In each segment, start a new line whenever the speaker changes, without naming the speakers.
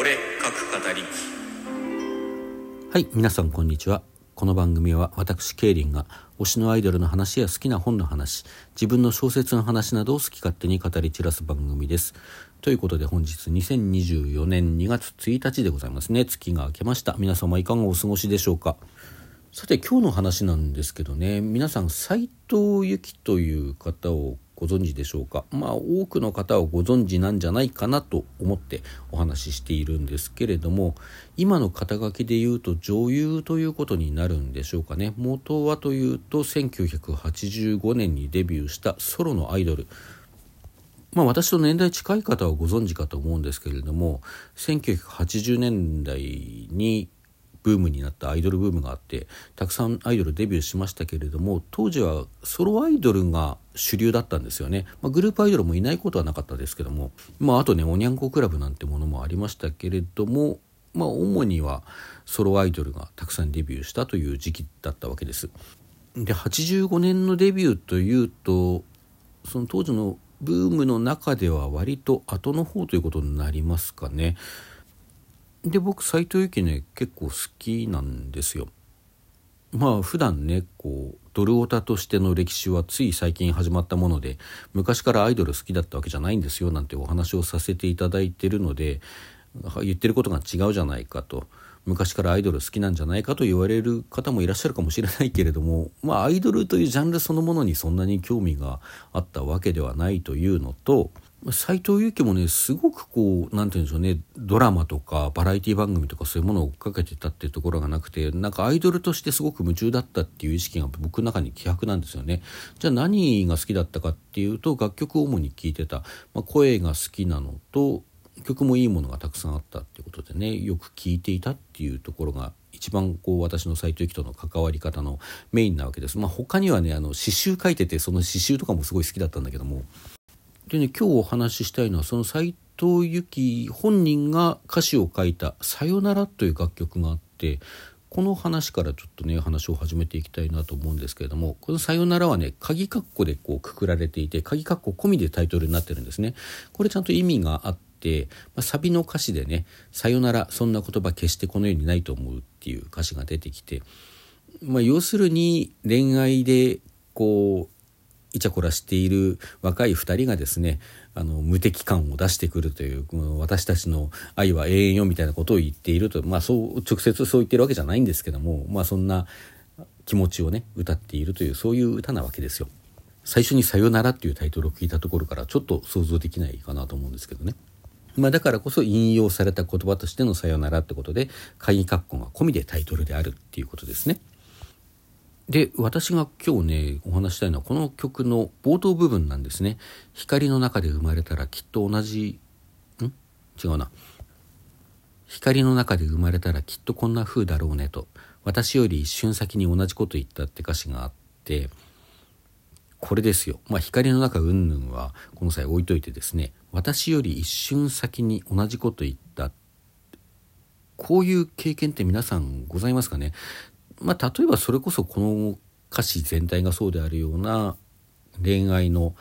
俺各語り
はい皆さんこんにちは。この番組は私ケイリンが推しのアイドルの話や好きな本の話自分の小説の話などを好き勝手に語り散らす番組です。ということで本日2024年2月1日でございますね。月が明けました。皆様いかがお過ごしでしょうか。さて今日の話なんですけどね。皆さん斉藤由貴という方をご存知でしょうか？まあ多くの方はご存知なんじゃないかなと思ってお話ししているんですけれども今の肩書きで言うと女優ということになるんでしょうかね。元はというと1985年にデビューしたソロのアイドル。まあ私と年代近い方はご存知かと思うんですけれども1980年代にブームになったアイドルブームがあってたくさんアイドルデビューしましたけれども当時はソロアイドルが主流だったんですよね、まあ、グループアイドルもいないことはなかったですけども、まあ、あとねおにゃんこクラブなんてものもありましたけれども、まあ、主にはソロアイドルがたくさんデビューしたという時期だったわけです。で85年のデビューというとその当時のブームの中では割と後の方ということになりますかね。で僕斎藤由貴ね結構好きなんですよ。まあ普段ねこうドルオタとしての歴史はつい最近始まったもので昔からアイドル好きだったわけじゃないんですよなんてお話をさせていただいてるので言ってることが違うじゃないかと昔からアイドル好きなんじゃないかと言われる方もいらっしゃるかもしれないけれどもまあアイドルというジャンルそのものにそんなに興味があったわけではないというのと斎藤由貴もねすごくこう何て言うんでしょうねドラマとかバラエティ番組とかそういうものを追っかけてたっていうところがなくてなんかアイドルとしてすごく夢中だったっていう意識が僕の中に希薄なんですよね。じゃあ何が好きだったかっていうと楽曲を主に聴いてた、まあ、声が好きなのと曲もいいものがたくさんあったっていうことでねよく聴いていたっていうところが一番こう私の斎藤由貴との関わり方のメインなわけです。まあ、他にはねあの詩集書いててその詩集とかもすごい好きだったんだけども。でね今日お話ししたいのはその斎藤由貴本人が歌詞を書いた「さよなら」という楽曲があってこの話からちょっとね話を始めていきたいなと思うんですけれどもこの「さよなら」はね鍵括弧でこうくくられていて鍵括弧込みでタイトルになってるんですね。これちゃんと意味があって、まあ、サビの歌詞でね「さよならそんな言葉決してこの世にないと思う」っていう歌詞が出てきて、まあ、要するに恋愛でこうイチャコラしている若い2人がですねあの無敵感を出してくるという私たちの愛は永遠よみたいなことを言っているとまあそう直接そう言ってるわけじゃないんですけどもまあそんな気持ちをね歌っているというそういう歌なわけですよ。最初に「さよなら」っていうタイトルを聞いたところからちょっと想像できないかなと思うんですけどね。まあ、だからこそ引用された言葉としての「さよなら」ってことで鍵括弧が込みでタイトルであるっていうことですね。で私が今日ねお話したいのはこの曲の冒頭部分なんですね。光の中で生まれたらきっと同じん？違うな。光の中で生まれたらきっとこんな風だろうねと。私より一瞬先に同じこと言ったって歌詞があってこれですよ。まあ光の中云々はこの際置いといてですね。私より一瞬先に同じこと言った。こういう経験って皆さんございますかね？まあ、例えばそれこそこの歌詞全体がそうであるような恋愛の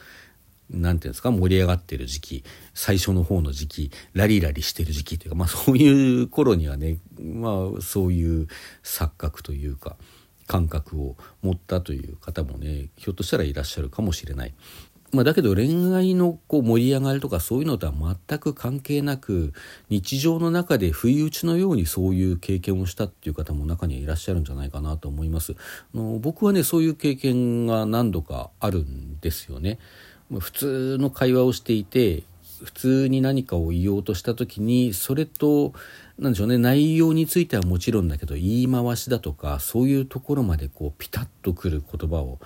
何て言うんですか盛り上がってる時期最初の方の時期ラリラリしてる時期というか、まあ、そういう頃にはね、まあ、そういう錯覚というか感覚を持ったという方もねひょっとしたらいらっしゃるかもしれない。まあ、だけど恋愛のこう盛り上がりとかそういうのとは全く関係なく日常の中で不意打ちのようにそういう経験をしたっていう方も中にはいらっしゃるんじゃないかなと思います。あの僕はねそういう経験が何度かあるんですよね。普通の会話をしていて普通に何かを言おうとした時にそれと何でしょうね内容についてはもちろんだけど言い回しだとかそういうところまでこうピタッとくる言葉を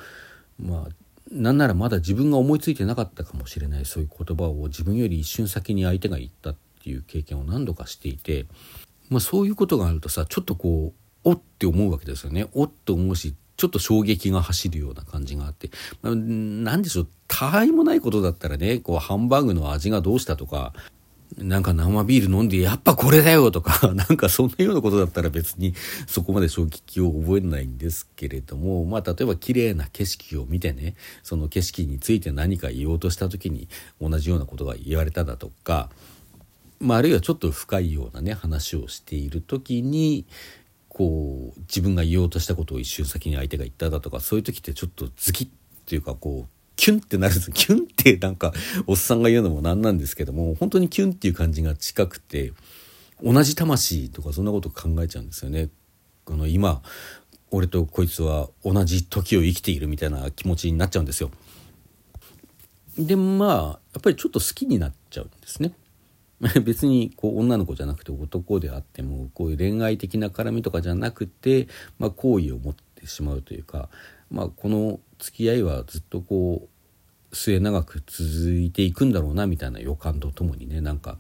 まあなんならまだ自分が思いついてなかったかもしれないそういう言葉を自分より一瞬先に相手が言ったっていう経験を何度かしていて、まあ、そういうことがあるとさちょっとこうおって思うわけですよね。おっと思うしちょっと衝撃が走るような感じがあって、まあ、何でしょう他愛もないことだったらねこうハンバーグの味がどうしたとかなんか生ビール飲んで、やっぱこれだよとか、なんかそんなようなことだったら別にそこまで衝撃を覚えないんですけれども、まあ例えば綺麗な景色を見てね、その景色について何か言おうとした時に同じようなことが言われただとか、まあ、あるいはちょっと深いようなね話をしている時にこう自分が言おうとしたことを一瞬先に相手が言っただとかそういう時ってちょっとズキッっていうかこうキュンってなるんですキュンってなんかおっさんが言うのもなんなんですけども本当にキュンっていう感じが近くて同じ魂とかそんなこと考えちゃうんですよね。この今俺とこいつは同じ時を生きているみたいな気持ちになっちゃうんですよ。でまあやっぱりちょっと好きになっちゃうんですね。別にこう女の子じゃなくて男であってもこういう恋愛的な絡みとかじゃなくて、まあ、好意を持ってしまうというか、まあ、この付き合いはずっとこう末永く続いていくんだろうなみたいな予感とともにねなんか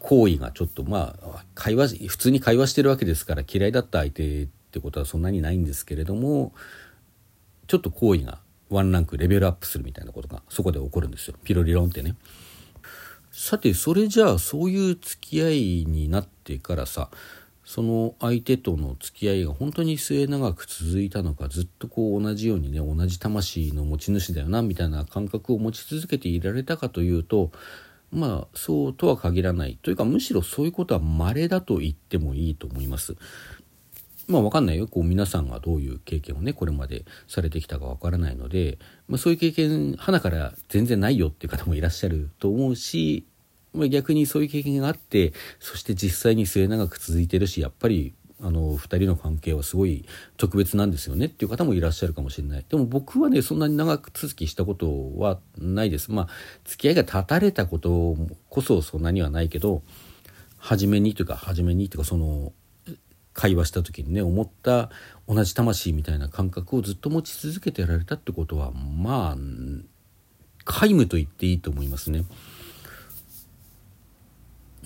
好意がちょっとまあ会話普通に会話してるわけですから嫌いだった相手ってことはそんなにないんですけれどもちょっと好意がワンランクレベルアップするみたいなことがそこで起こるんですよピロリロンってね。さてそれじゃあそういう付き合いになってからさその相手との付き合いが本当に末永く続いたのかずっとこう同じようにね同じ魂の持ち主だよなみたいな感覚を持ち続けていられたかというとまあそうとは限らないというかむしろそういうことは稀だと言ってもいいと思います。まあ分かんないよこう皆さんがどういう経験をねこれまでされてきたか分からないので、まあ、そういう経験花から全然ないよっていう方もいらっしゃると思うし、ま、逆にそういう経験があってそして実際に末永く続いてるしやっぱりあの2人の関係はすごい特別なんですよねっていう方もいらっしゃるかもしれないでも僕はねそんなに長く続きしたことはないですまあ付き合いが断たれたことこそそんなにはないけど初めにというか初めにというかその会話した時にね思った同じ魂みたいな感覚をずっと持ち続けてられたってことはまあ皆無と言っていいと思いますね。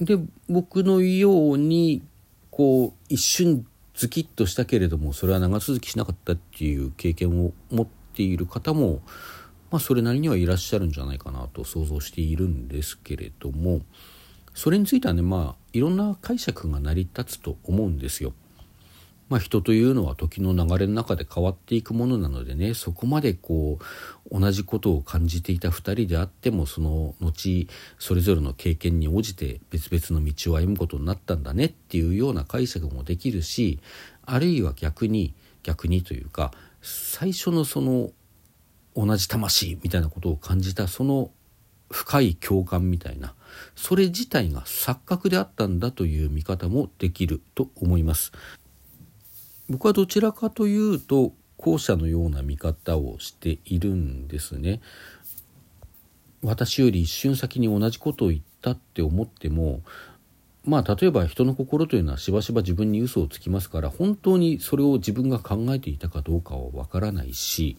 で僕のようにこう一瞬ズキッとしたけれどもそれは長続きしなかったっていう経験を持っている方もまあそれなりにはいらっしゃるんじゃないかなと想像しているんですけれども。それについてはねまあいろんな解釈が成り立つと思うんですよ。まあ、人というのは時の流れの中で変わっていくものなのでねそこまでこう同じことを感じていた2人であってもその後それぞれの経験に応じて別々の道を歩むことになったんだねっていうような解釈もできるしあるいは逆に逆にというか最初のその同じ魂みたいなことを感じたその深い共感みたいなそれ自体が錯覚であったんだという見方もできると思います。僕はどちらかというと後者のような見方をしているんですね。私より一瞬先に同じことを言ったって思ってもまあ例えば人の心というのはしばしば自分に嘘をつきますから本当にそれを自分が考えていたかどうかはわからないし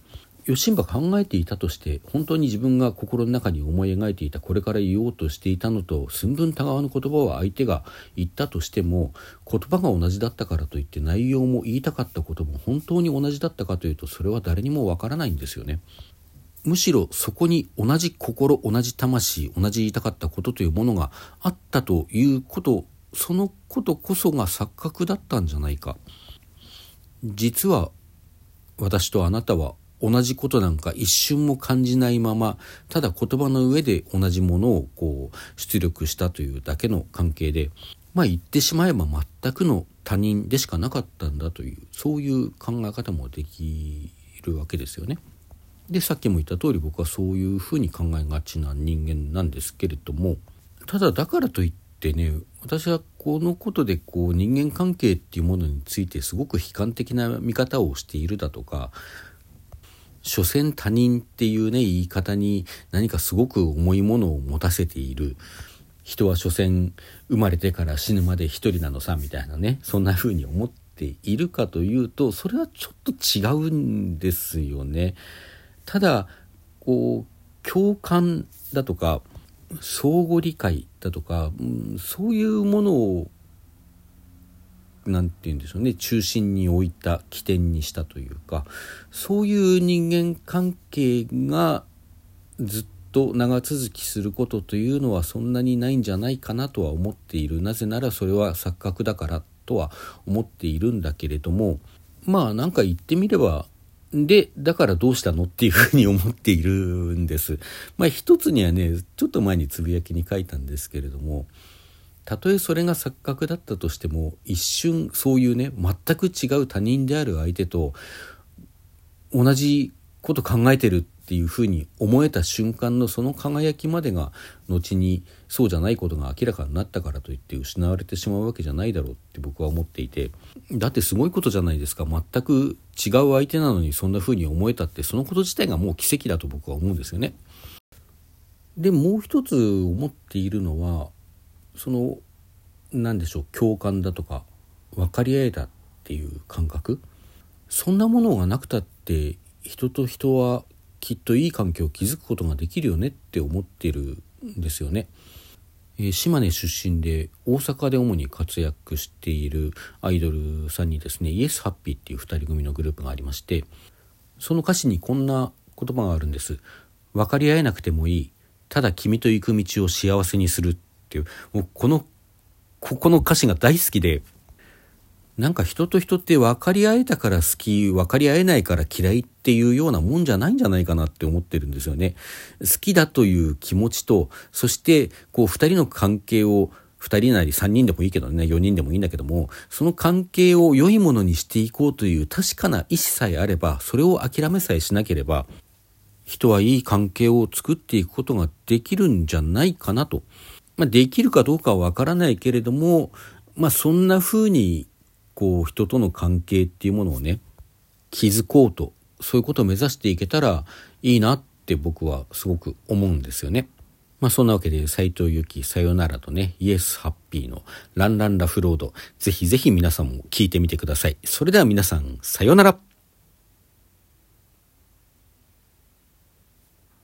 吉ば考えていたとして本当に自分が心の中に思い描いていたこれから言おうとしていたのと寸分たがわぬ言葉を相手が言ったとしても言葉が同じだったからといって内容も言いたかったことも本当に同じだったかというとそれは誰にもわからないんですよね。むしろそこに同じ心同じ魂同じ言いたかったことというものがあったということそのことこそが錯覚だったんじゃないか実は私とあなたは同じことなんか一瞬も感じないままただ言葉の上で同じものをこう出力したというだけの関係でまあ言ってしまえば全くの他人でしかなかったんだというそういう考え方もできるわけですよね。でさっきも言った通り僕はそういうふうに考えがちな人間なんですけれどもただだからといってね私はこのことでこう人間関係っていうものについてすごく悲観的な見方をしているだとか所詮他人っていうね言い方に何かすごく重いものを持たせている人は所詮生まれてから死ぬまで一人なのさみたいなねそんな風に思っているかというとそれはちょっと違うんですよね。ただこう共感だとか相互理解だとか、うん、そういうものを何て言うんでしょうね中心に置いた起点にしたというかそういう人間関係がずっと長続きすることというのはそんなにないんじゃないかなとは思っているなぜならそれは錯覚だからとは思っているんだけれどもまあなんか言ってみればで、だからどうしたのっていうふうに思っているんです。まあ一つにはね、ちょっと前につぶやきに書いたんですけれども、たとえそれが錯覚だったとしても、一瞬そういうね、全く違う他人である相手と同じこと考えてるっていうふうに思えた瞬間のその輝きまでが後にそうじゃないことが明らかになったからといって失われてしまうわけじゃないだろうって僕は思っていてだってすごいことじゃないですか全く違う相手なのにそんなふうに思えたってそのこと自体がもう奇跡だと僕は思うんですよね。でもう一つ思っているのはその何でしょう共感だとか分かり合えたっていう感覚？そんなものがなくたって人と人はきっといい環境を築くことができるよねって思ってるんですよね。えー、島根出身で大阪で主に活躍しているアイドルさんにですねイエスハッピーっていう2人組のグループがありましてその歌詞にこんな言葉があるんです。分かり合えなくてもいいただ君と行く道を幸せにするっていうもうこのここの歌詞が大好きでなんか人と人って分かり合えたから好き、分かり合えないから嫌いっていうようなもんじゃないんじゃないかなって思ってるんですよね。好きだという気持ちと、そしてこう二人の関係を2人なり3人でもいいけどね4人でもいいんだけどもその関係を良いものにしていこうという確かな意思さえあればそれを諦めさえしなければ人はいい関係を作っていくことができるんじゃないかなと。まあ、できるかどうかはわからないけれども、まあ、そんな風にこう人との関係っていうものをね築こうとそういうことを目指していけたらいいなって僕はすごく思うんですよね。まあそんなわけで斎藤由貴さよならとねイエスハッピーのランランラフロードぜひぜひ皆さんも聞いてみてください。それでは皆さんさよなら。